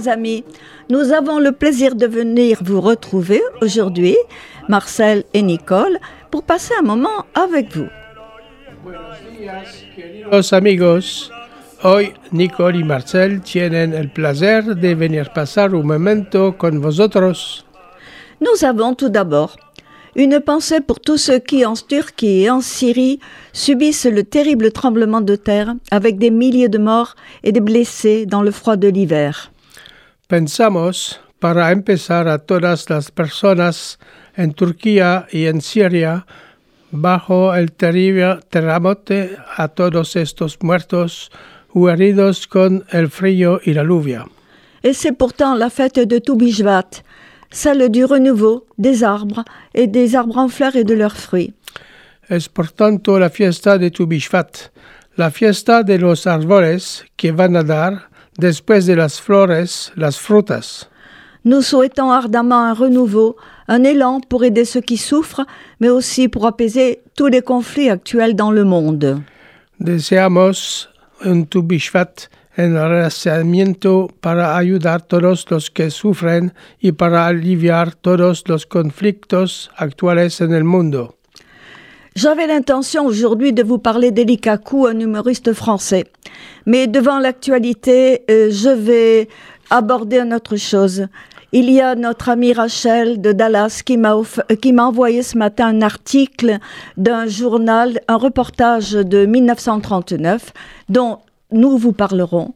chers amis. Nous avons le plaisir de venir vous retrouver aujourd'hui, Marcel et Nicole, pour passer un moment avec vous. Los amigos, hoy Nicole y Marcel tienen el placer de venir pasar un momento con vosotros. Nous avons tout d'abord une pensée pour tous ceux qui, en Turquie et en Syrie, subissent le terrible tremblement de terre avec des milliers de morts et des blessés dans le froid de l'hiver. Pensamos, para empezar, a todas las personas en Turquía y en Siria bajo el terrible terremoto, a todos estos muertos o heridos con el frío y la lluvia. Et c'est pourtant la fête de Toubishvat, celle du renouveau des arbres et des arbres en fleurs et de leurs fruits. Es por tanto la fiesta de tu Bishvat, la fiesta de los árboles que van a dar, después de las flores, las frutas. Nous souhaitons ardemment un renouveau, un élan pour aider ceux qui souffrent, mais aussi pour apaiser tous les conflits actuels dans le monde. Deseamos un tu Bishvat en renacimiento para ayudar todos los que sufren y para aliviar todos los conflictos actuales en el mundo. J'avais l'intention aujourd'hui de vous parler d'Eli Kakou, un humoriste français. Mais devant l'actualité, euh, je vais aborder une autre chose. Il y a notre amie Rachel de Dallas qui m'a off- euh, qui m'a envoyé ce matin un article d'un journal, un reportage de 1939 dont nous vous parlerons.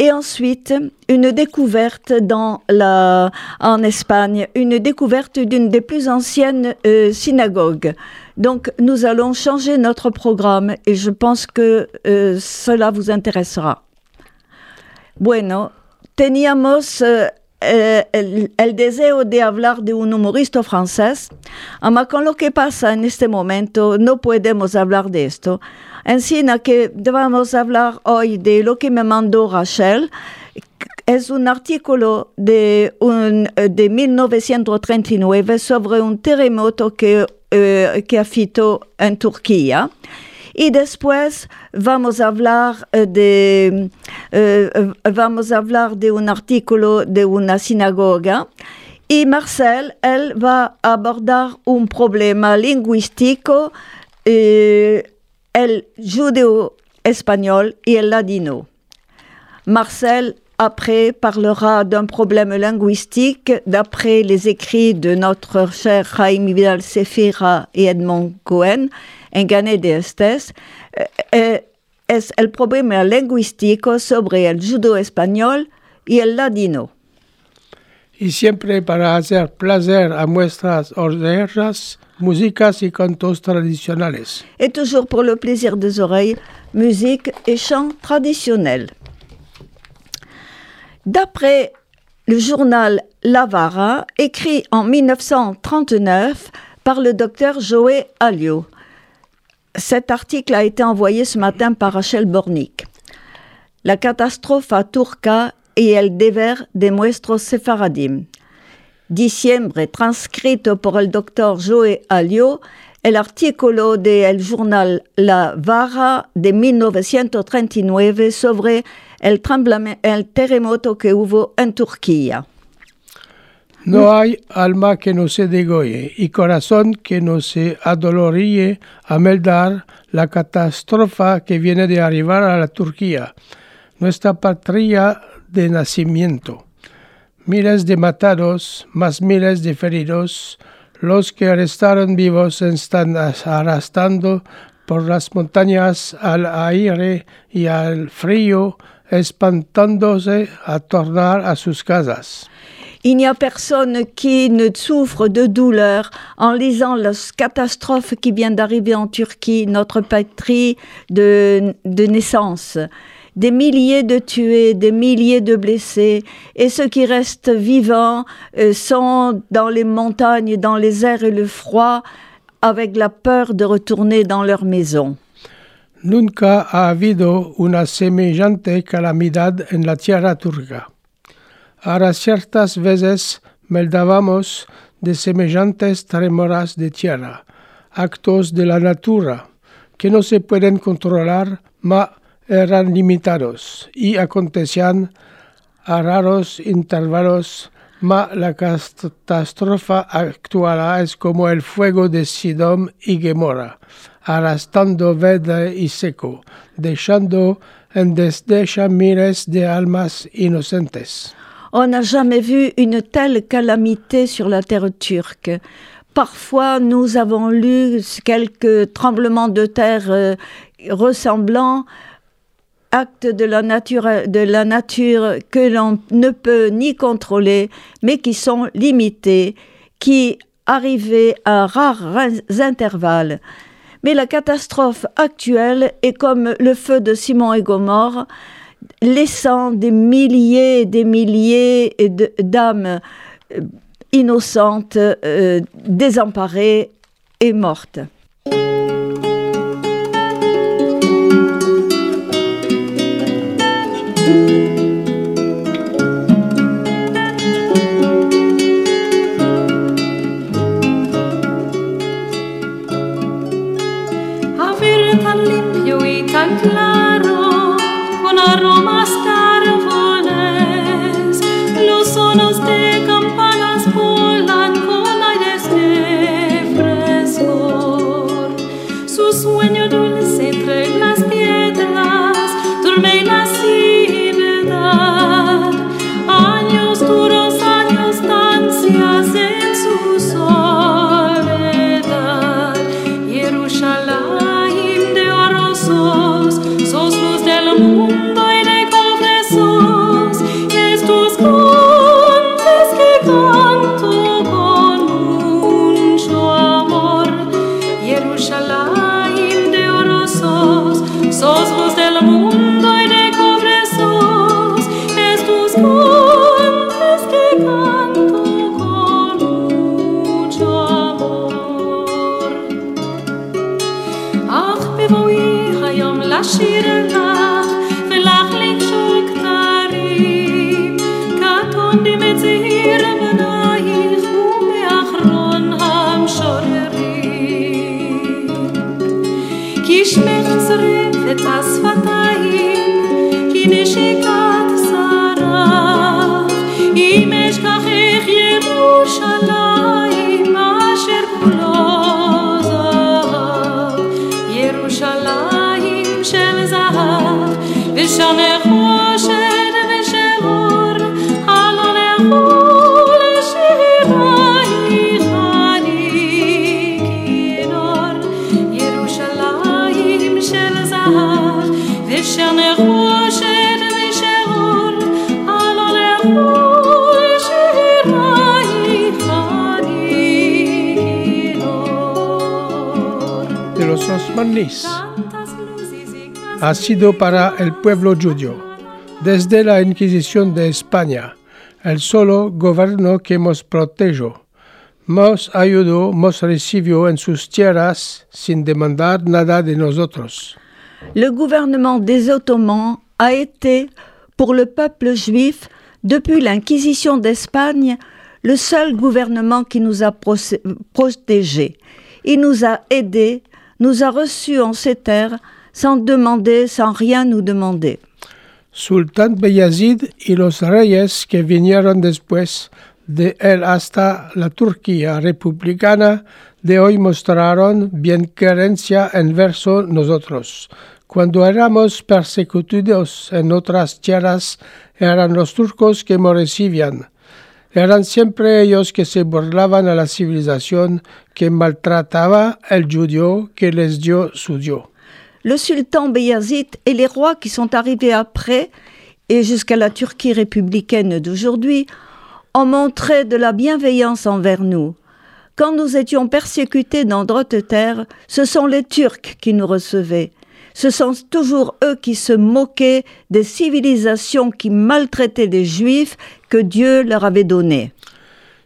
Et ensuite, une découverte dans la, en Espagne, une découverte d'une des plus anciennes euh, synagogues. Donc, nous allons changer notre programme et je pense que euh, cela vous intéressera. Bueno, teníamos eh, el, el deseo de hablar de un humorista francés, ama con lo que pasa en este momento no podemos hablar de esto. Encima que vamos a hablar hoy de lo que me mandó Rachel, es un artículo de, un, de 1939 sobre un terremoto que, eh, que afectó en Turquía. Y después vamos a hablar eh, de, eh, vamos a hablar de un artículo de una sinagoga. Y Marcel, él va a abordar un problema lingüístico, eh, el judeo espagnol y el ladino. Marcel, après, parlera d'un problème linguistique d'après les écrits de notre cher Jaime Vidal Sefira et Edmond Cohen, Engane de Estes. Eh, eh, es el problema lingüístico sobre el judo español y el ladino? Y siempre para hacer placer a nuestras orejas, músicas y cantos tradicionales. Et toujours pour le plaisir des oreilles, musique et chants traditionnels. D'après le journal Lavara, écrit en 1939 par le docteur Joé Alliot. Cet article a été envoyé ce matin par Rachel Bornik. La catastrophe a Turca y el deber de nuestros sefaradim. Diciembre, transcrito por el doctor Joé Alliot, el artículo del journal La Vara de 1939 sobre el, terremoto que hubo en Turquía. No hay alma que no se degolle y corazón que no se adoloríe a meldar la catástrofe que viene de arribar a la Turquía, nuestra patria de nacimiento. Miles de matados, más miles de feridos, los que restaron vivos están arrastrando por las montañas al aire y al frío, a tornar a sus casas. Il n'y a personne qui ne souffre de douleur en lisant la catastrophe qui vient d'arriver en Turquie, notre patrie de, de naissance. Des milliers de tués, des milliers de blessés, et ceux qui restent vivants euh, sont dans les montagnes, dans les airs et le froid, avec la peur de retourner dans leur maison. Nunca ha habido una semejante calamidad en la tierra turca. Ahora ciertas veces meldábamos de semejantes tremoras de tierra, actos de la natura, que no se pueden controlar, ma eran limitados y acontecían a raros intervalos, ma la catástrofe actual es como el fuego de Sidom y Gomorra, verde y seco, dejando en desdecha miles de almas inocentes. On n'a jamais vu une telle calamité sur la terre turque. Parfois, nous avons lu quelques tremblements de terre euh, ressemblants, actes de la nature, de la nature que l'on ne peut ni contrôler, mais qui sont limités, qui arrivaient à rares intervalles. Mais la catastrophe actuelle est comme le feu de Simon et Gomorre, laissant des milliers et des milliers d'âmes euh, innocentes, euh, désemparées et mortes. Ha sido para el pueblo judío. Desde la Inquisición de España, el solo gobierno que nos protegió, nos ayudó, nos recibió en sus tierras sin demandar nada de nosotros. Le gouvernement des Ottomans a été, pour le peuple juif, depuis l'Inquisition d'Espagne, le seul gouvernement qui nous a protégés. Il nous a aidés nous a reçus en ces terres sans demander, sans rien nous demander. Sultán Beyazid y los reyes que vinieron después de él hasta la Turquía republicana de hoy mostraron bien querencia en verso nosotros. Cuando éramos perseguidos en otras tierras, eran los turcos que me recibían. Eran siempre ellos que se burlaban a la civilización que maltrataba el judío que les dio su Dios. Le sultan Beyazid et les rois qui sont arrivés après et jusqu'à la Turquie républicaine d'aujourd'hui ont montré de la bienveillance envers nous. Quand nous étions persécutés dans d'autres terres, ce sont les Turcs qui nous recevaient. Ce sont toujours eux qui se moquaient des civilisations qui maltraitaient les Juifs que Dieu leur avait données.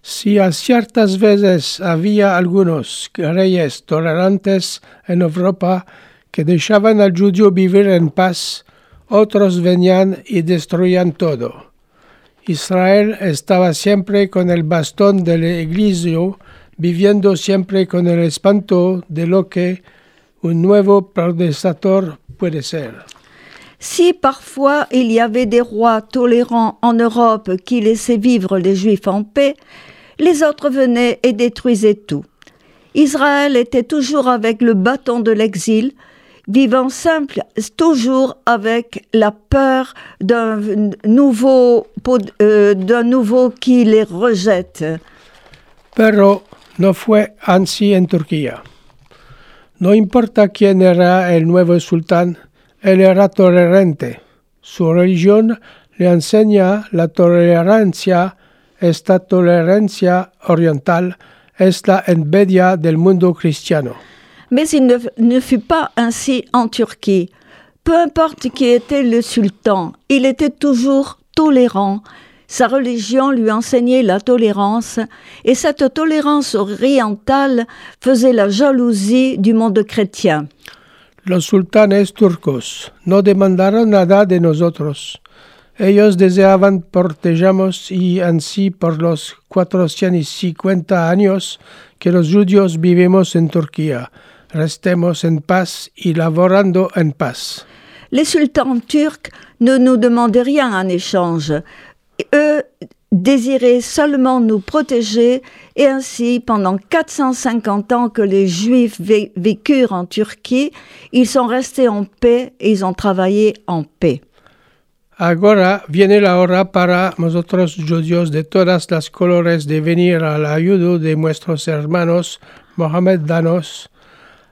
Si a ciertas veces había algunos reyes tolerantes en Europa que dejaban al judío vivir en paz, otros venían y destruían todo. Israel estaba siempre con el bastón del iglesia, viviendo siempre con el espanto de lo que un nuevo predecesor puede ser. Si parfois il y avait des rois tolérants en Europe qui laissaient vivre les Juifs en paix, les autres venaient et détruisaient tout. Israël était toujours avec le bâton de l'exil, vivant simple, toujours avec la peur d'un nouveau, euh, d'un nouveau qui les rejette. Pero no fue así en Turquía. No importa quién era el nuevo sultán, él era tolerante. Su religión le enseña la tolerancia. Esta tolerancia oriental es la envidia del mundo cristiano. Mais il ne, ne fut pas ainsi en Turquie. Peu importe qui était le sultan, il était toujours tolérant. Sa religion lui enseignait la tolérance, et cette tolérance orientale faisait la jalousie du monde chrétien. Los sultanes turcos no demandaron nada de nosotros. Ellos deseaban protegernos y así por los 450 años que los judíos vivimos en Turquía, restemos en paz y laborando en paz. Les sultans turcs ne nous demandaient rien en échange. Eux désiraient seulement nous protéger et ainsi, pendant 450 ans que les Juifs vé- vécurent en Turquie, ils sont restés en paix et ils ont travaillé en paix. Ahora viene la hora para nosotros judíos de todas las colores de venir a la ayuda de nuestros hermanos mohamedanos.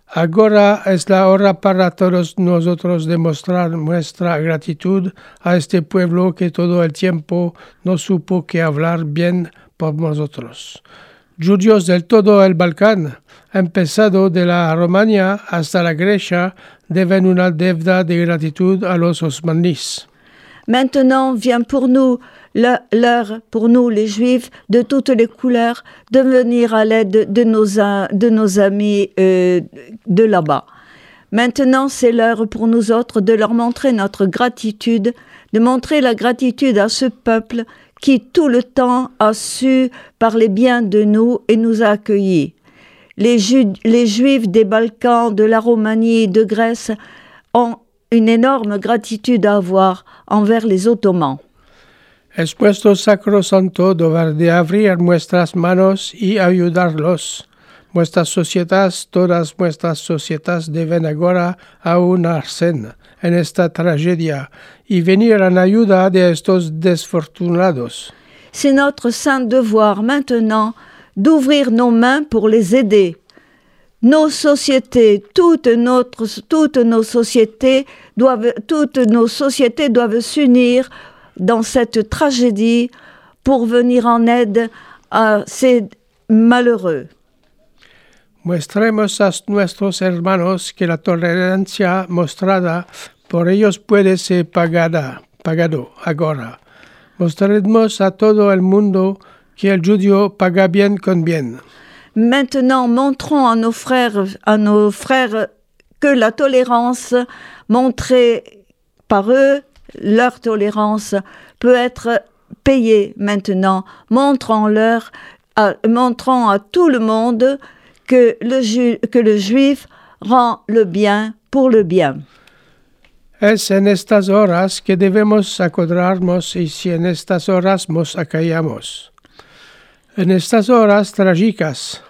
Ahora es la hora para todos nosotros demostrar nuestra gratitud a este pueblo que todo el tiempo no supo que hablar bien por nosotros. Judíos del todo el Balcán, empezado de la Romania hasta la Grecia, deben una deuda de gratitud a los osmaníes. Maintenant vient pour nous l'heure, pour nous les Juifs de toutes les couleurs, de venir à l'aide de nos, amis euh, de là-bas. Maintenant, c'est l'heure pour nous autres de leur montrer notre gratitude, de montrer la gratitude à ce peuple qui tout le temps a su parler bien de nous et nous a accueillis. Les, les Juifs des Balkans, de la Roumanie, de Grèce ont une énorme gratitude à avoir envers les Ottomans. Es puesto sacrosanto deber de abrir nuestras manos y ayudarlos. Nuestras sociedades, todas nuestras sociedades deben ahora aunarse en esta tragedia y venir en ayuda de estos desfortunados. C'est notre saint devoir maintenant d'ouvrir nos mains pour les aider. Nos sociétés, toutes, notre, toutes nos sociétés doivent s'unir dans cette tragédie pour venir en aide à ces malheureux. Mostremos a nuestros hermanos que la tolerancia mostrada por ellos puede ser pagada, pagado ahora. Mostremos a todo el mundo que el judío paga bien con bien. Maintenant, montrons à nos frères, à nos frères que la tolérance montrée par eux, leur tolérance peut être payée maintenant. Montrons-leur, à- montrons à tout le monde que le, ju- que le juif rend le bien pour le bien. Es en estas horas que debemos acordarnos y si en estas horas nos acallamos. En estas horas trágicas,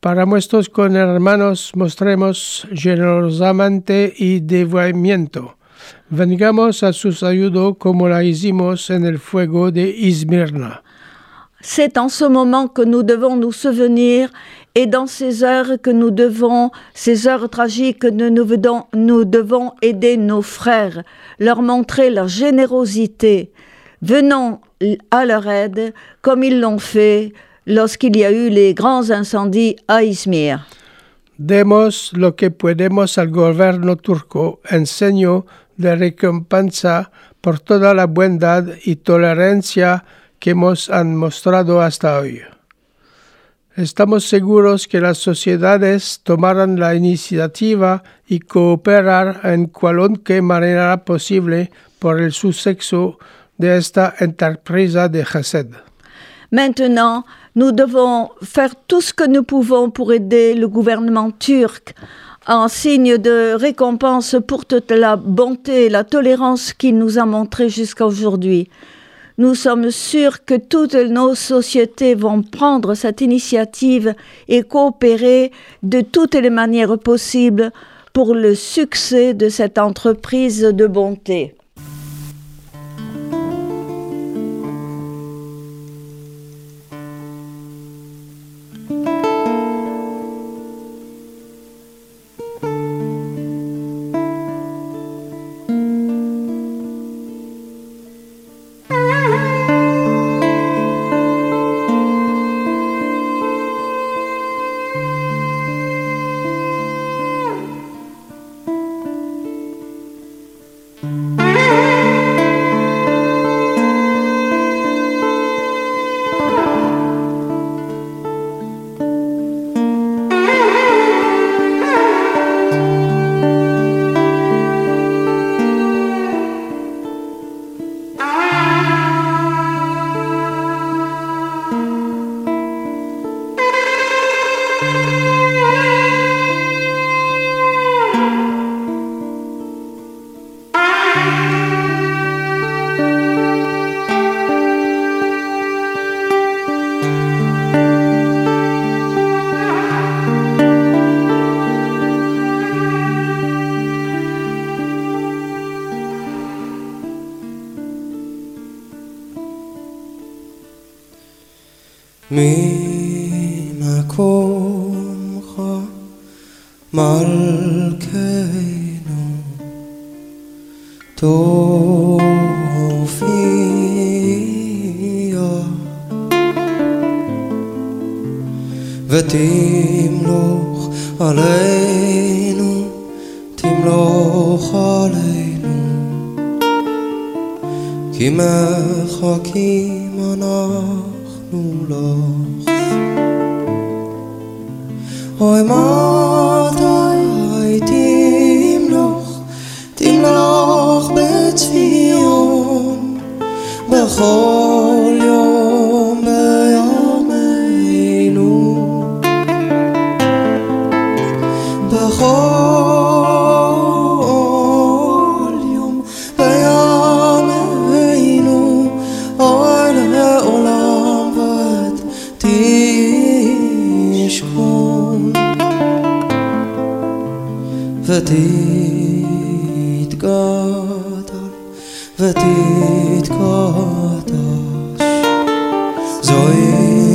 para nuestros hermanos mostremos generosamente y devoimiento. Vengamos a sus ayudo como la hicimos en el fuego de Izmirna. C'est en ce moment que nous devons nous souvenir et dans ces heures que nous devons, ces heures tragiques, que nous, nous devons, nous devons aider nos frères, leur montrer leur générosité. Venons à leur aide comme ils l'ont fait lorsqu'il y a eu les grands incendies à Izmir. Demos lo que podemos al gobierno turco en seño de recompensa por toda la bondad y tolerancia que nos han mostrado hasta hoy. Estamos seguros que las sociedades tomarán la iniciativa y cooperar en cualquier manera posible por el suceso de esta empresa de Chesed. Maintenant, nous devons faire tout que nous pouvons pour aider le gouvernement en signe de récompense pour toute la bonté et la tolérance qu'il nous a montrée jusqu'à aujourd'hui. Nous sommes sûrs que toutes nos sociétés vont prendre cette initiative et coopérer de toutes les manières possibles pour le succès de cette entreprise de bonté.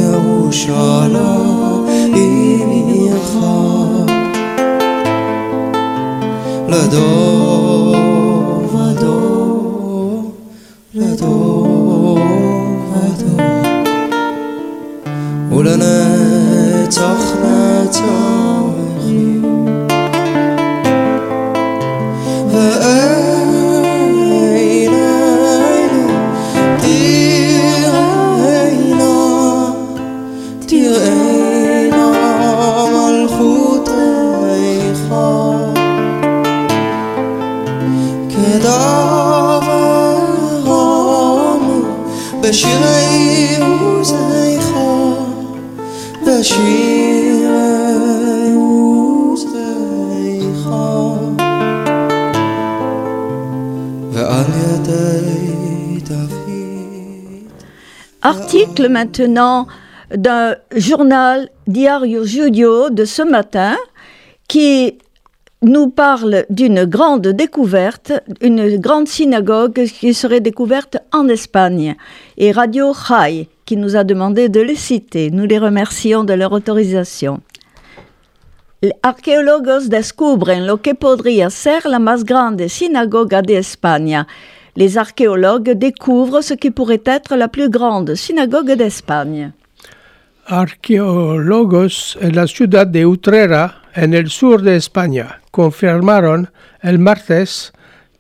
ירושלים עירך לדור Maintenant d'un journal Diario Giudio de ce matin qui nous parle d'une grande découverte, une grande synagogue qui serait découverte en Espagne. Et Radio Jai qui nous a demandé de les citer. Nous les remercions de leur autorisation. Arqueólogos descubren lo que podría ser la más grande sinagoga de España. Les archéologues découvrent ce qui pourrait être la plus grande synagogue d'Espagne. Arqueólogos en la ciudad de Utrera, en el sur de España, confirmaron el martes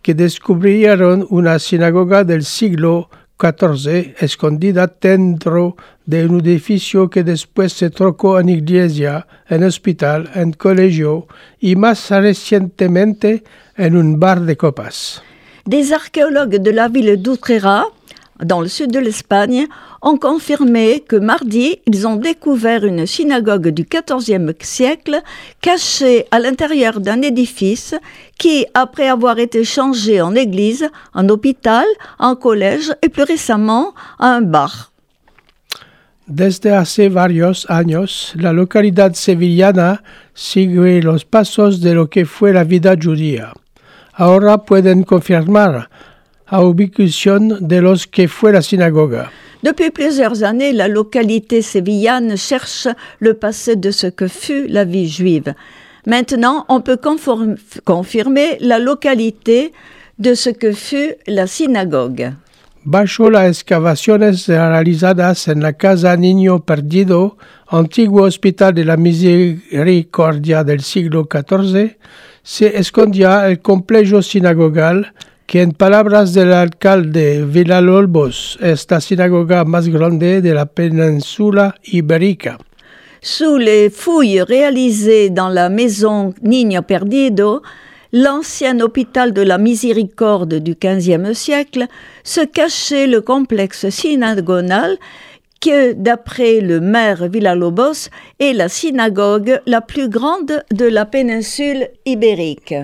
que descubrieron una sinagoga del siglo XIV escondida dentro de un edificio que después se trocó en iglesia, en hospital, en colegio y más recientemente en un bar de copas. Des archéologues de la ville d'Utrera, dans le sud de l'Espagne, ont confirmé que mardi, ils ont découvert une synagogue du XIVe siècle cachée à l'intérieur d'un édifice qui, après avoir été changé en église, en hôpital, en collège et plus récemment un bar. Desde hace varios años, la localidad sevillana sigue los pasos de lo que fue la vida judía. Ahora pueden confirmar la ubicación de los que fue la sinagoga. Depuis plusieurs années, la localité sévillane cherche le passé de ce que fut la vie juive. Maintenant, on peut confirmer la localité de ce que fut la synagogue. Bajo las excavaciones realizadas en la Casa Niño Perdido, antiguo hospital de la Misericordia del siglo XIV, se escondía el complejo sinagogal que en palabras del alcalde Villalobos es la sinagoga más grande de la península ibérica. Sous les fouilles réalisées dans la maison Niño Perdido, l'ancien hôpital de la Miséricorde du XVe siècle, se cachait le complexe synagogal que, d'après le maire Villalobos, est la synagogue la plus grande de la péninsule ibérique.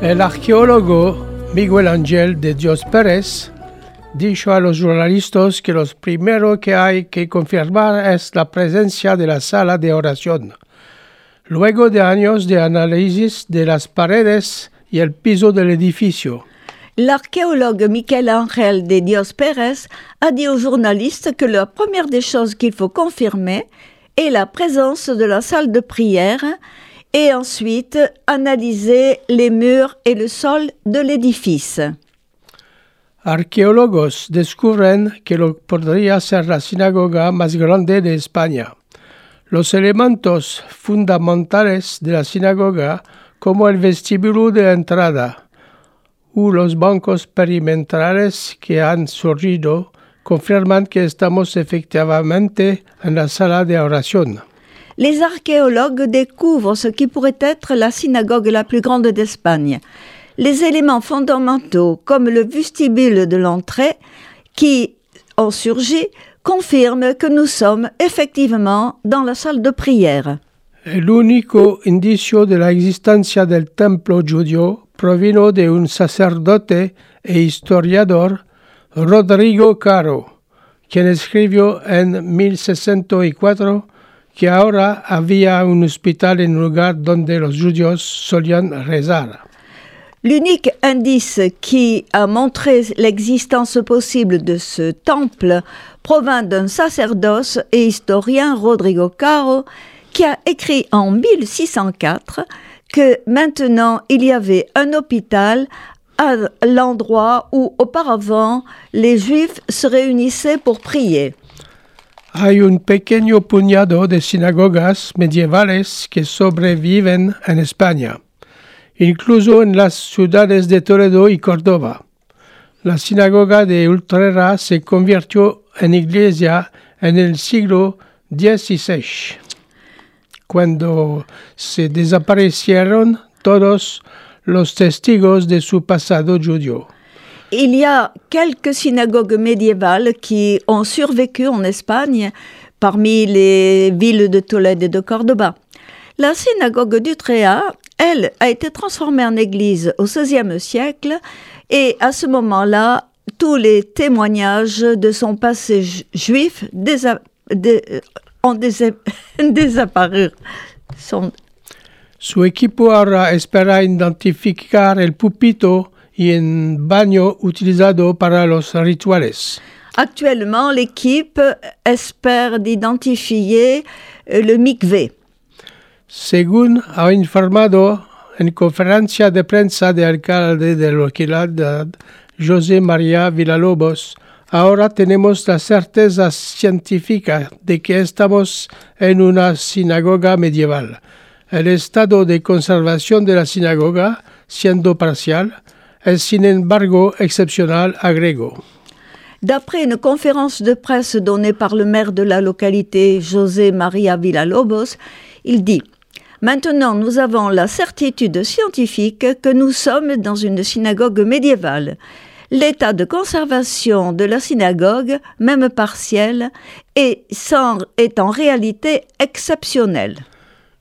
El arqueólogo Miguel Ángel de Dios Pérez dijo a los jornalistas que lo primero que hay que confirmar es la presencia de la sala de oración. Luego de años de análisis de las paredes y el piso del edificio, L'archéologue Michel Angel de Dios Pérez a dit aux journalistes que la première des choses qu'il faut confirmer est la présence de la salle de prière et ensuite analyser les murs et le sol de l'édifice. arqueólogos descubren que lo podría ser la sinagoga más grande de España. Los elementos fundamentales de la sinagoga, como el vestíbulo de entrada u los bancos perimetrales que han surgido, confirman que estamos efectivamente en la sala de oración. Les archéologues découvrent ce qui pourrait être la synagogue la plus grande d'Espagne. Les éléments fondamentaux, comme le vestibule de l'entrée, qui ont surgi, confirment que nous sommes effectivement dans la salle de prière. El único indicio de la existencia del templo judío provino de un sacerdote e historiador, Rodrigo Caro, quien escribió en 1064 L'unique indice qui a montré l'existence possible de ce temple provint d'un sacerdoce et historien Rodrigo Caro qui a écrit en 1604 que maintenant il y avait un hôpital à l'endroit où auparavant les Juifs se réunissaient pour prier. Hay un pequeño puñado de sinagogas medievales que sobreviven en España, incluso en las ciudades de Toledo y Córdoba. La sinagoga de Utrera se convirtió en iglesia en el siglo XVI, cuando se desaparecieron todos los testigos de su pasado judío. Il y a quelques synagogues médiévales qui ont survécu en Espagne parmi les villes de Tolède et de Cordoba. La synagogue d'Utrea, elle, a été transformée en église au XVIe siècle et à ce moment-là, tous les témoignages de son passé ju- juif désa- dé- désapparu. Sont- Su equipo ahora espera identificar pupito y un baño utilizado para los rituales. Actuellement, l'équipe espère d'identifier euh, le mikvé. Según ha informado en conferencia de prensa de alcalde de localidad José María Villalobos, ahora tenemos la certeza científica de que estamos en una sinagoga medieval. El estado de conservación de la sinagoga, siendo parcial, es sin embargo excepcional, agregó. D'après une conférence de presse donnée par le maire de la localité, José María Villalobos, il dit Maintenant, nous avons la certitude scientifique que nous sommes dans une synagogue médiévale. L'état de conservation de la synagogue, même partiel, est, est en réalité exceptionnel.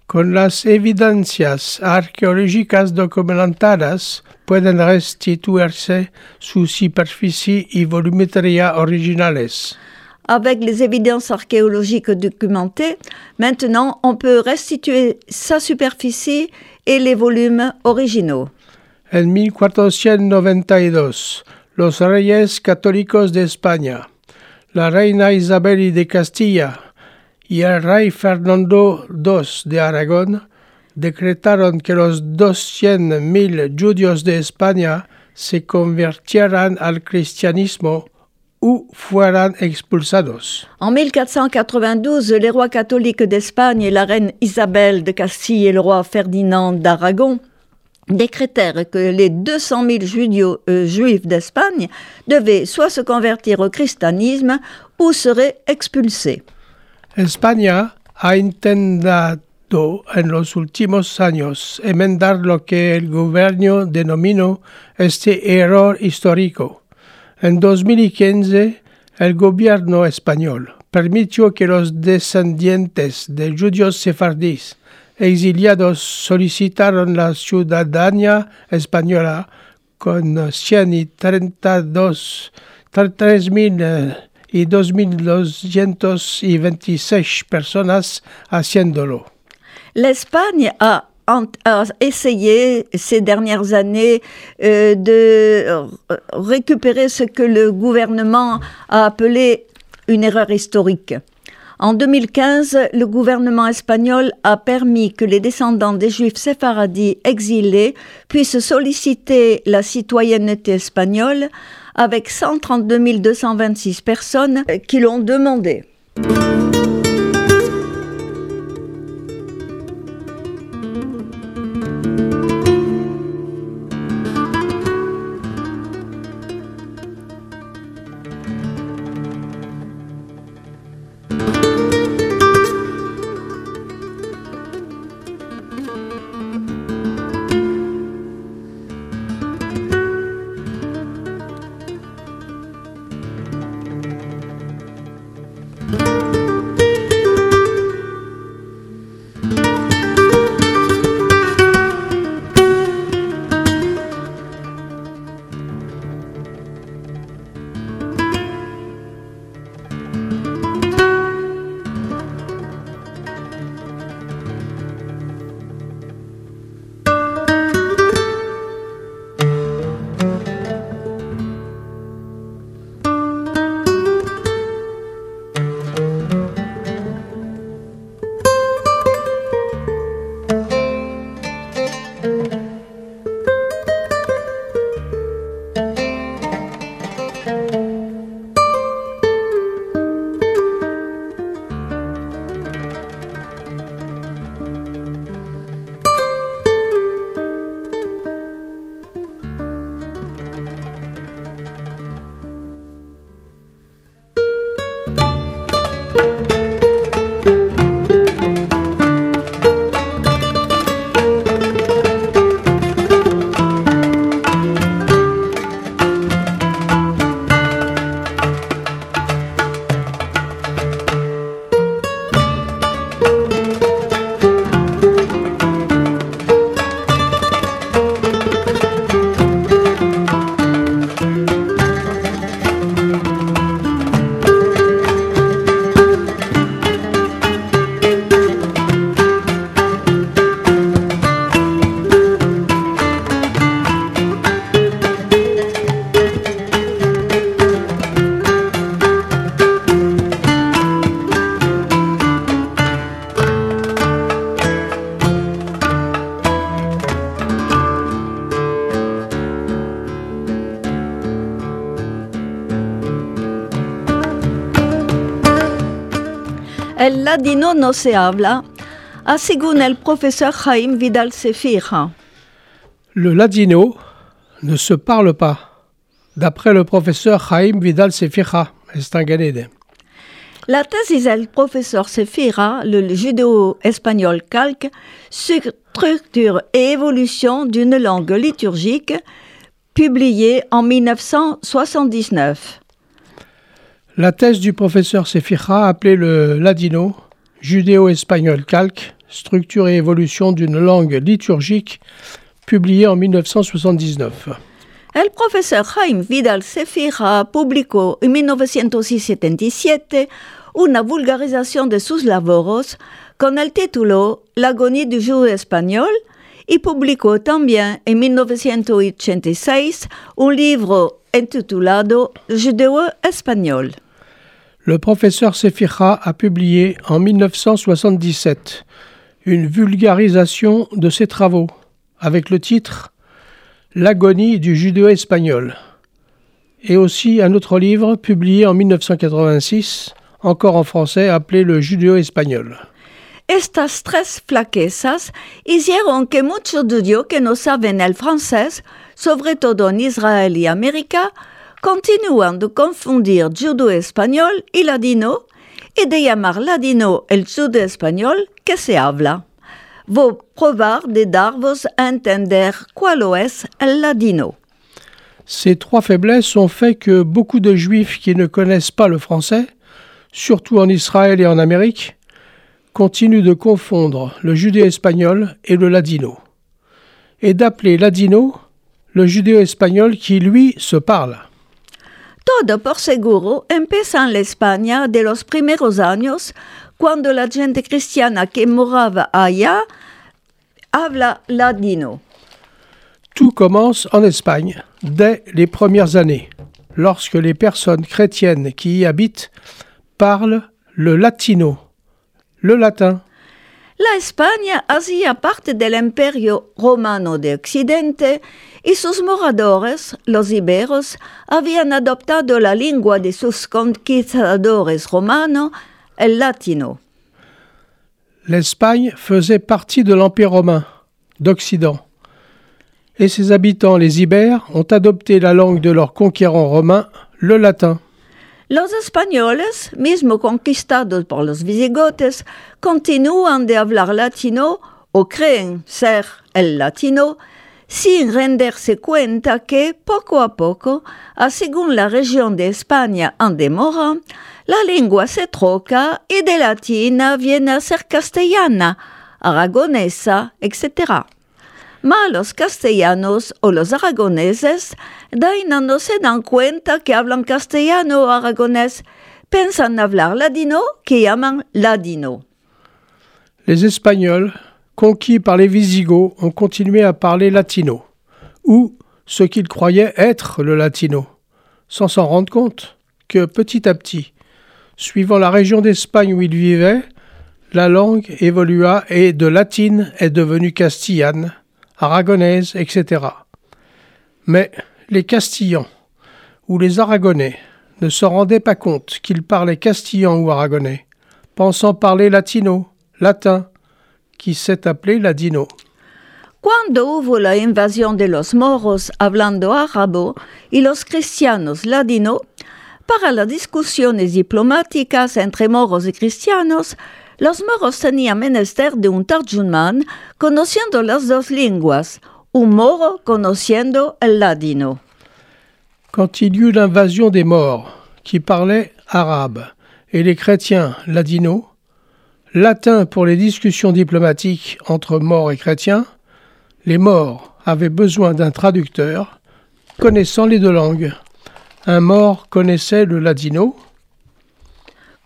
Con las evidencias arqueológicas documentadas pueden restituirse su superficie y volumetría originales. Avec les évidences archéologiques documentées, maintenant on peut restituer sa superficie et les volumes originaux. En 1492, los reyes católicos de España, la reina Isabel de Castilla el rey Fernando II de Aragón decretaron que los 200.000 judíos de España se convirtieran al cristianismo u fueran expulsados. En 1492, les rois catholiques d'Espagne et la reine Isabelle de Castille et le roi Ferdinand d'Aragon décrétèrent que les 200 000 judio- euh, juifs d'Espagne devaient soit se convertir au christianisme ou seraient expulsés. España ha intentado en los últimos años enmendar lo que el gobierno denominó este error histórico. En 2015, el gobierno español permitió que los descendientes de judíos sefardíes exiliados solicitaron la ciudadanía española con 132 3.000 eh, y 2.226 personas haciéndolo. L'Espagne a, essayé ces dernières années euh, de récupérer ce que le gouvernement a appelé une erreur historique. En 2015, le gouvernement espagnol a permis que les descendants des juifs séfaradis exilés puissent solliciter la citoyenneté espagnole avec 132 226 personnes qui l'ont demandé. El ladino no se habla, a según el Jaime Vidal. Le ladino ne se parle pas, d'après le professeur Jaime Vidal Sefira, Estanganede. La thèse del professeur Sefira, le judéo-espagnol calque, structure et évolution d'une langue liturgique, publiée en 1979. La thèse du professeur Sefira, appelée le ladino, judéo-espagnol calque, structure et évolution d'une langue liturgique, publiée en 1979. El profesor Jaime Vidal Sefira publicó en 1977 una vulgarización de sus laboros con el título La du judo espagnol y publicó también en 1986 un libro intitulado Judeo espagnol. Le professeur Sefira a publié en 1977 une vulgarisation de ses travaux avec le titre L'agonie du judéo-espagnol et aussi un autre livre publié en 1986, encore en français, appelé Le judéo-espagnol. Estas tres flaquezas hicieron que muchos judíos que no saben el francés, sobre todo en Israel y América, continúan de confundir judo español y ladino y de llamar ladino el judo español que se habla. Vos probar de dar-vos a entender es el ladino. Ces trois faiblesses ont fait que beaucoup de juifs qui ne connaissent pas le français, surtout en Israël et en Amérique, continuent de confondre le judéo-espagnol et le ladino, et d'appeler ladino le judéo-espagnol qui, lui, se parle. Todo por seguro empieza en España de los primeros años, cuando la gente cristiana que moraba allá habla ladino. Tout commence en Espagne dès les premières années, lorsque les personnes chrétiennes qui y habitent parlent le latino, le latin. La España hacía parte del Imperio Romano de Occidente y sus moradores, los iberos, habían adoptado la lengua de sus conquistadores romanos, el latino. L'Espagne faisait partie de l'Empire romain d'Occident, et ses habitants, les Ibères, ont adopté la langue de leurs conquérants romains, le latin. Los españoles, mismo conquistados por los visigotes, continúan de hablar latino o creen ser el latino sin renderse cuenta que poco a poco, según la región de España en demora, la lengua se troca y de latina viene a ser castellana, aragonesa, etc. Castellanos o los aragoneses, dan cuenta que hablan castellano o aragonés, hablar ladino que llaman ladino. Les Espagnols, conquis par les Visigoths, ont continué à parler latino, ou ce qu'ils croyaient être le latino, sans s'en rendre compte que petit à petit, suivant la région d'Espagne où ils vivaient, la langue évolua et de latine est devenue castillane, aragonaise, etc. Mais les Castillans ou les Aragonais ne se rendaient pas compte qu'ils parlaient castillan ou aragonais, pensant parler latino, latin, qui s'est appelé ladino. Cuando hubo la invasión de los moros hablando árabo y los cristianos ladino, para las discusiones diplomáticas entre moros y cristianos, los moros tenían menester de un tarjumán conociendo las dos lenguas, un moro conociendo el ladino. Quand il y eut l'invasion des morts, qui parlaient arabe, et les chrétiens ladino, latin pour les discussions diplomatiques entre morts et chrétiens, les morts avaient besoin d'un traducteur connaissant les deux langues. Un mort connaissait le ladino,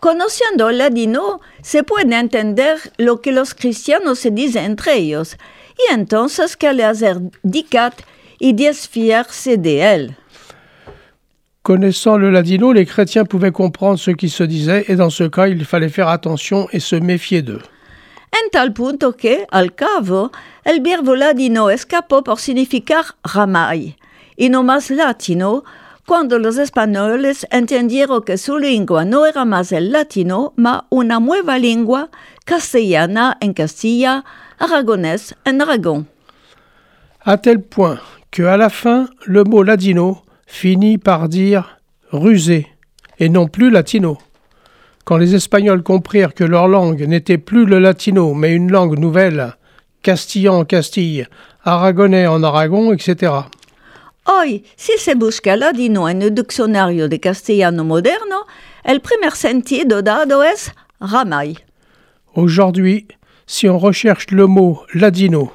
Conociendo el ladino, se puede entender lo que los cristianos se dicen entre ellos, y entonces que le hacer dicat y desfiarse de él? Connaissant le ladino, les chrétiens pouvaient comprendre ce qui se disait et dans ce cas, il fallait faire attention et se méfier d'eux. En tal punto que, al cabo, el verbo ladino escapó por significar ramay, y no más latino, cuando los españoles entendieron que su lengua no era más el latino, ma una nueva lengua castellana en Castilla, aragonés en Aragon. À tel point que à la fin, le mot ladino finit par dire rusé et non plus latino. Quand les Espagnols comprirent que leur langue n'était plus le latino, mais une langue nouvelle, castillan en Castille, aragonais en Aragon, etc. Hoy, si se busca ladino en el diccionario de castellano moderno, el primer sentido dado es ramay. Aujourd'hui, si on recherche le mot ladino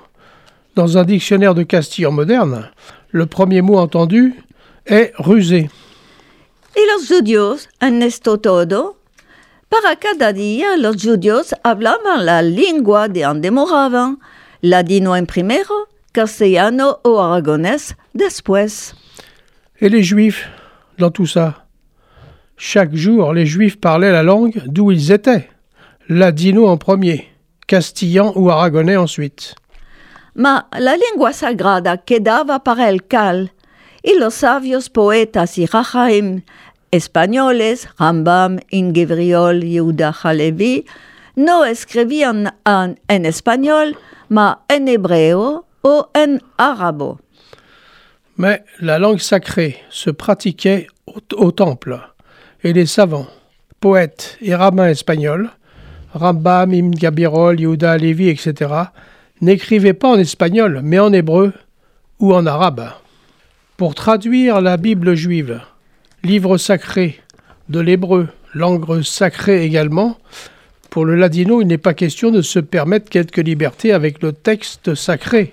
dans un dictionnaire de castillan moderne, le premier mot entendu est rusé. Y los judíos, en esto todo, para cada día los judíos hablaban la lengua de donde moraban, ladino en primero, castellano o aragonés después. Et les juifs, dans tout ça? Chaque jour, les juifs parlaient la langue d'où ils étaient. Ladino en premier, castillan ou aragonais ensuite. Ma la lengua sagrada quedaba para el cal, y los sabios poetas y rajaim españoles, Rambam, Ingevriol, Yehuda Halevi, no escribían en, en español, ma en hebreo o en arabo. Mais la langue sacrée se pratiquait au, temple, et les savants, poètes et rabbins espagnols, Rambam, Ibn Gabirol, Yehuda Levi, etc., n'écrivaient pas en espagnol, mais en hébreu ou en arabe. Pour traduire la Bible juive, livre sacré de l'hébreu, langue sacrée également, pour le ladino, il n'est pas question de se permettre quelques libertés avec le texte sacré.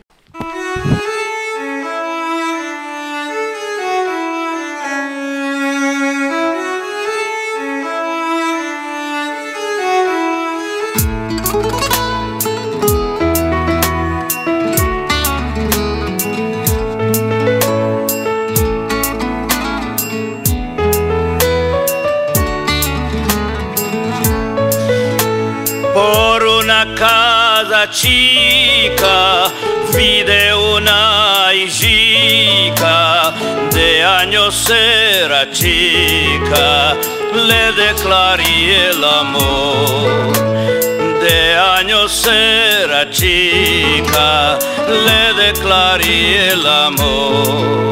Declaré el amor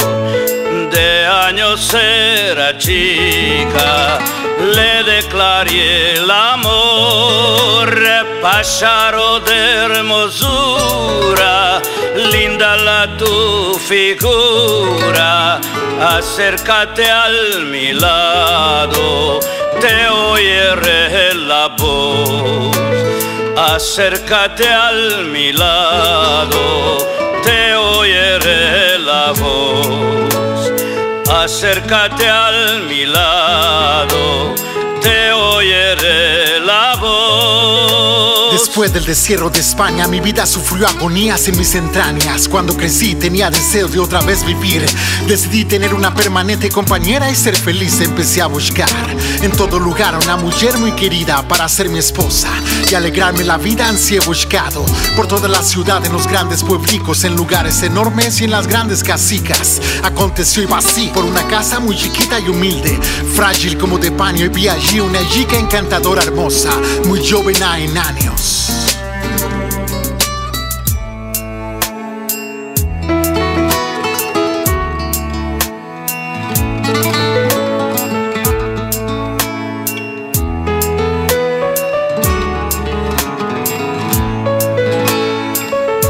de años era chica, le declaré el amor, pájaro de hermosura, linda la tu figura, acércate al mi lado, te oiré la voz. Acércate al mi lado, te oiré la voz. Acércate al mi lado, te oiré. Después del destierro de España, mi vida sufrió agonías en mis entrañas. Cuando crecí, tenía deseo de otra vez vivir. Decidí tener una permanente compañera y ser feliz. Empecé a buscar en todo lugar una mujer muy querida para ser mi esposa y alegrarme la vida. Ansí buscado por toda la ciudad, en los grandes pueblicos, en lugares enormes y en las grandes casicas. Aconteció iba así por una casa muy chiquita y humilde, frágil como de paño. Y vi allí una chica encantadora, hermosa, muy joven en años.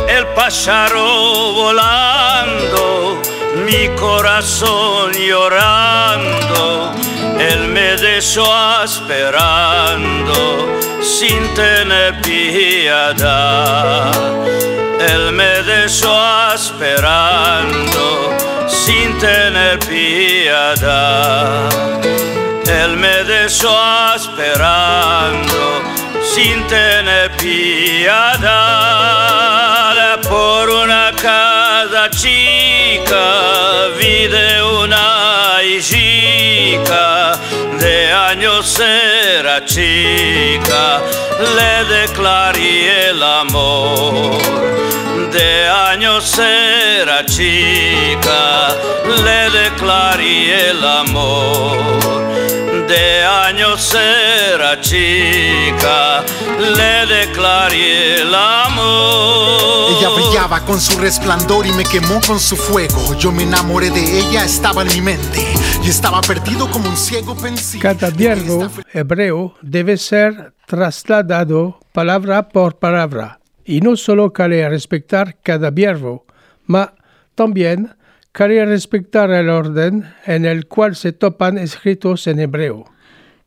El pájaro volando, mi corazón llorando, él me dejó esperando sin tener piedad. Él me dejó esperando sin tener piedad. Él me dejó esperando sin tener piedad por una casa chica una hijita de años chica le declaré el amor. De años era chica le declaré el amor. De años era chica le declaré el amor. Ella brillaba con su resplandor y me quemó con su fuego. Yo me enamoré de ella, estaba en mi mente y estaba perdido como un ciego pensé. Cada verbo hebreo debe ser trasladado palabra por palabra y no solo quiere respetar cada verbo, ma también quiere respetar el orden en el cual se topan escritos en hebreo.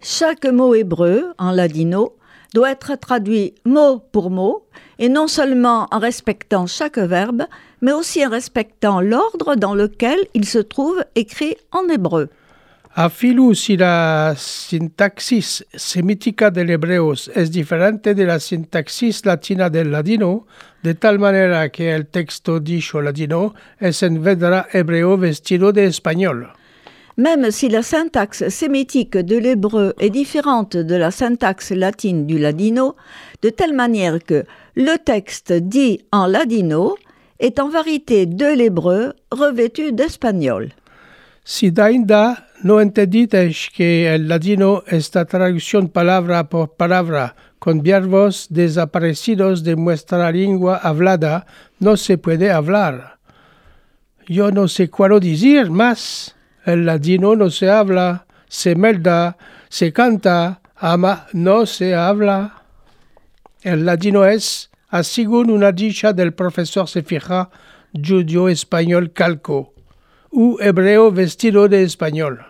Chaque mot hébreu, en ladino, doit être traduit mot pour mot, et non seulement en respectant chaque verbe, mais aussi en respectant l'ordre dans lequel il se trouve écrit en hébreu. Afilu si la sintaxis semítica del hebreo es diferente de la sintaxis latina del ladino, de tal manera que el texto dicho ladino es en verdad hebreo vestido de español. Même si la syntaxe sémitique de l'hébreu est différente de la syntaxe latine du ladino, de telle manière que le texte dit en ladino est en vérité de l'hébreu revêtu d'espagnol. Si dainda no entendites que el ladino esta traducción palabra por palabra con verbos desaparecidos de nuestra lengua hablada, no se puede hablar. Yo no sé cuál decir más. El ladino no se habla, se melda, se canta, ama, no se habla. El ladino es, según una dicha del profesor Sefija, judío español calco, ou hébreu vestido de espagnol.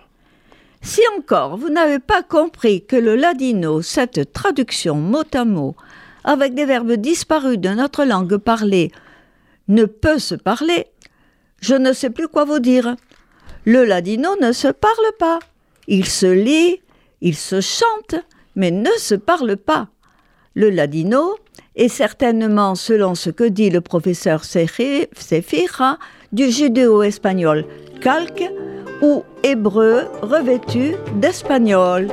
Si encore vous n'avez pas compris que le ladino, cette traduction mot à mot, avec des verbes disparus de notre langue parlée, ne peut se parler, je ne sais plus quoi vous dire. Le ladino ne se parle pas. Il se lit, il se chante, mais ne se parle pas. Le ladino est certainement, selon ce que dit le professeur Sefira, du judéo-espagnol calque ou hébreu revêtu d'espagnol.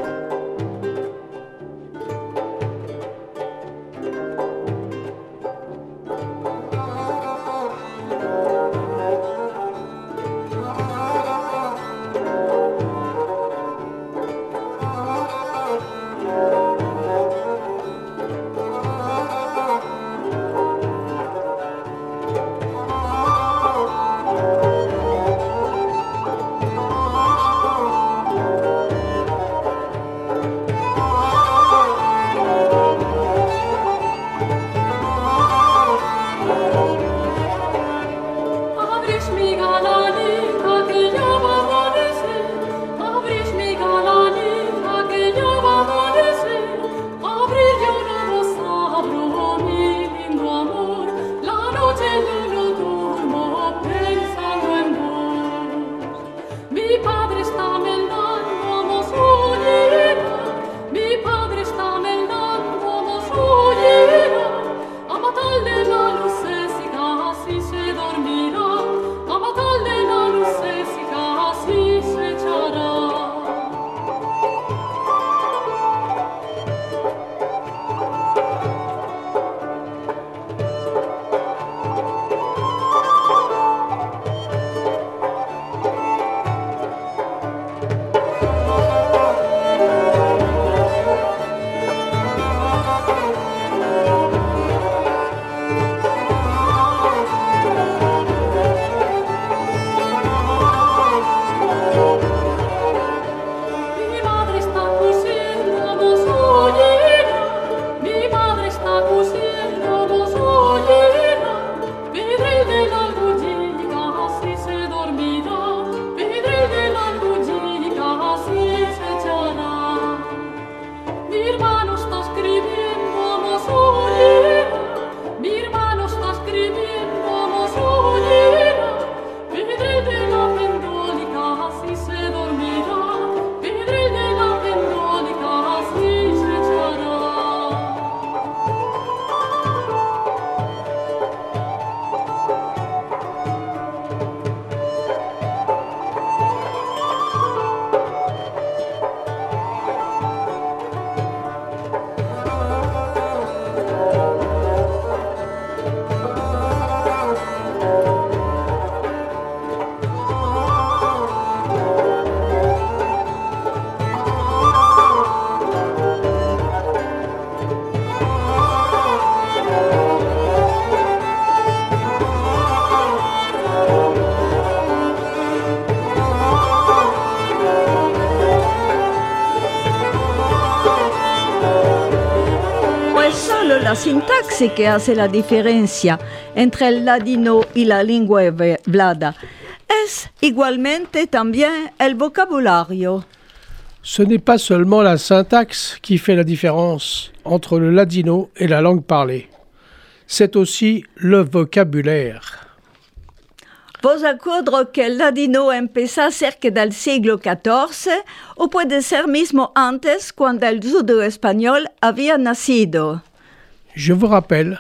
Sintaxe que hace la diferencia entre el ladino y la lengua hablada. Es igualmente también el vocabulario. Ce n'est pas seulement la syntaxe qui fait la différence entre le ladino et la langue parlée. C'est aussi le vocabulaire. Vos acuerdo que el ladino empezó cerca del siglo XIV o puede ser mismo antes cuando el judo español había nacido. Je vous rappelle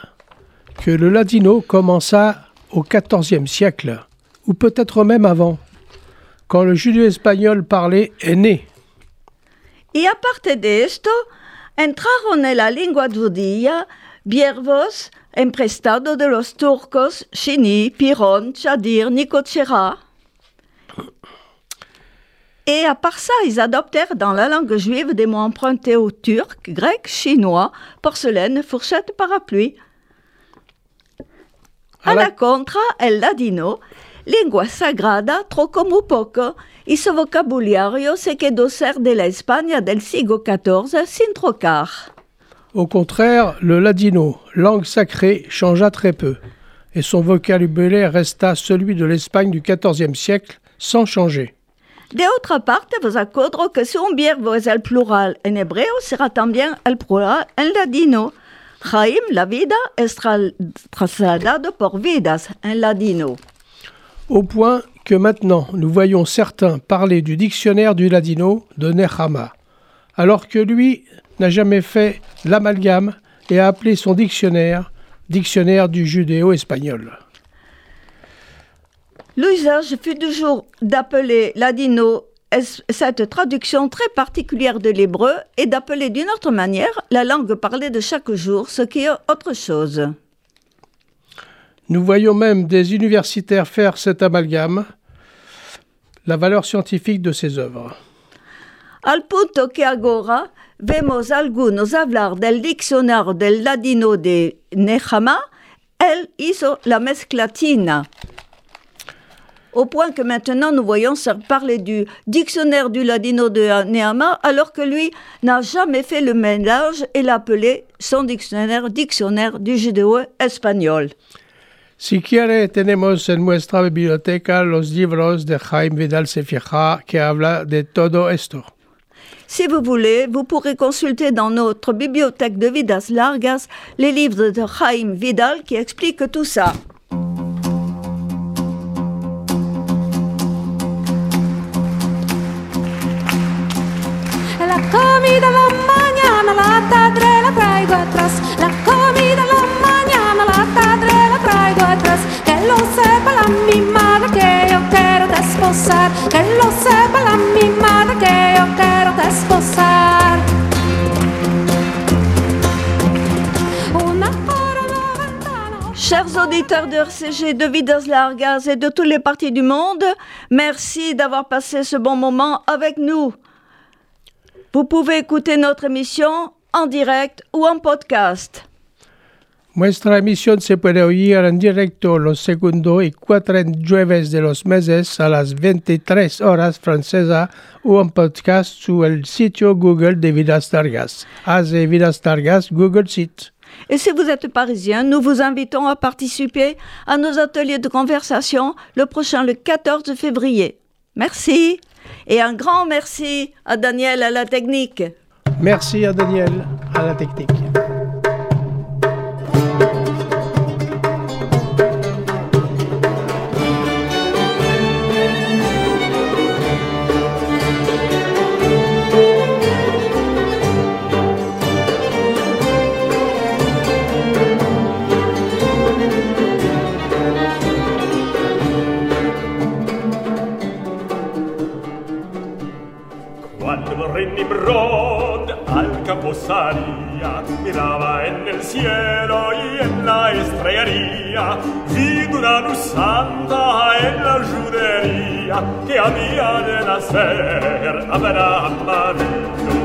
que le ladino commença au XIVe siècle, ou peut-être même avant, quand le judéo-espagnol parlé est né. Y aparte de esto, entraron en la lengua judía verbos emprestados de los turcos Chini, Piron, Chadir, Nicochera. Et à part ça, ils adoptèrent dans la langue juive des mots empruntés au turc, grec, chinois, porcelaine, fourchette, parapluie. À A la- contra, el ladino, lengua sagrada, troco muy poco, y su vocabulario se quedó ser de la España del siglo XIV sin trocar. Au contraire, le ladino, langue sacrée, changea très peu, et son vocabulaire resta celui de l'Espagne du XIVe siècle, sans changer. De otra parte, vos acuerdo que si un verbo es el plural en hebreo, será también el plural en ladino. Chaim, la vida, es tra- trasladado por vidas en ladino. Au point que maintenant nous voyons certains parler du dictionnaire du ladino de Nehama, alors que lui n'a jamais fait l'amalgame et a appelé son dictionnaire dictionnaire du judéo-espagnol. L'usage fut toujours d'appeler ladino cette traduction très particulière de l'hébreu et d'appeler d'une autre manière la langue parlée de chaque jour, ce qui est autre chose. Nous voyons même des universitaires faire cet amalgame, la valeur scientifique de ses œuvres. Al punto que agora vemos algunos hablar del diccionario del ladino de Nehama, él hizo la mezclatina. Au point que maintenant nous voyons parler du dictionnaire du ladino de Nehama, alors que lui n'a jamais fait le mélange et l'a appelé son dictionnaire dictionnaire du judéo-espagnol. Si quiere, tenemos en nuestra biblioteca los libros de Jaime Vidal Sefija que habla de todo esto. Si vous voulez, vous pourrez consulter dans notre bibliothèque de Vidas Largas les livres de Jaime Vidal qui expliquent tout ça. Auditeurs de RCG, de Vidas Largas et de toutes les parties du monde, merci d'avoir passé ce bon moment avec nous. Vous pouvez écouter notre émission en direct ou en podcast. Nuestra emisión se puede oír en directo los segundo y cuatro jueves de los meses a las 23 horas francesa o en podcast sur el sitio Google de Vidas Largas. Haz de Vidas Largas Google Site. Et si vous êtes parisien, nous vous invitons à participer à nos ateliers de conversation le prochain le 14 février. Merci et un grand merci à Daniel à la technique. Merci à Daniel, à la technique. Rod al Camposaria miraba en el cielo y en la estrellería. Vi una luz santa en la judería que había de nacer. Abraham Marino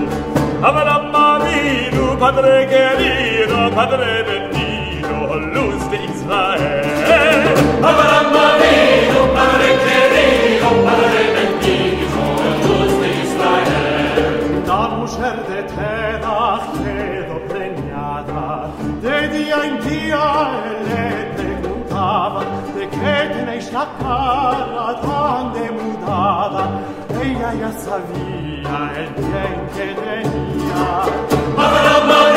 Abraham Marino padre querido padre bendito luz de Israel. Abraham Marino dia in dia e le preguntava de che te ne sta cara tante mudava e ia ia savia e niente ne ia ma la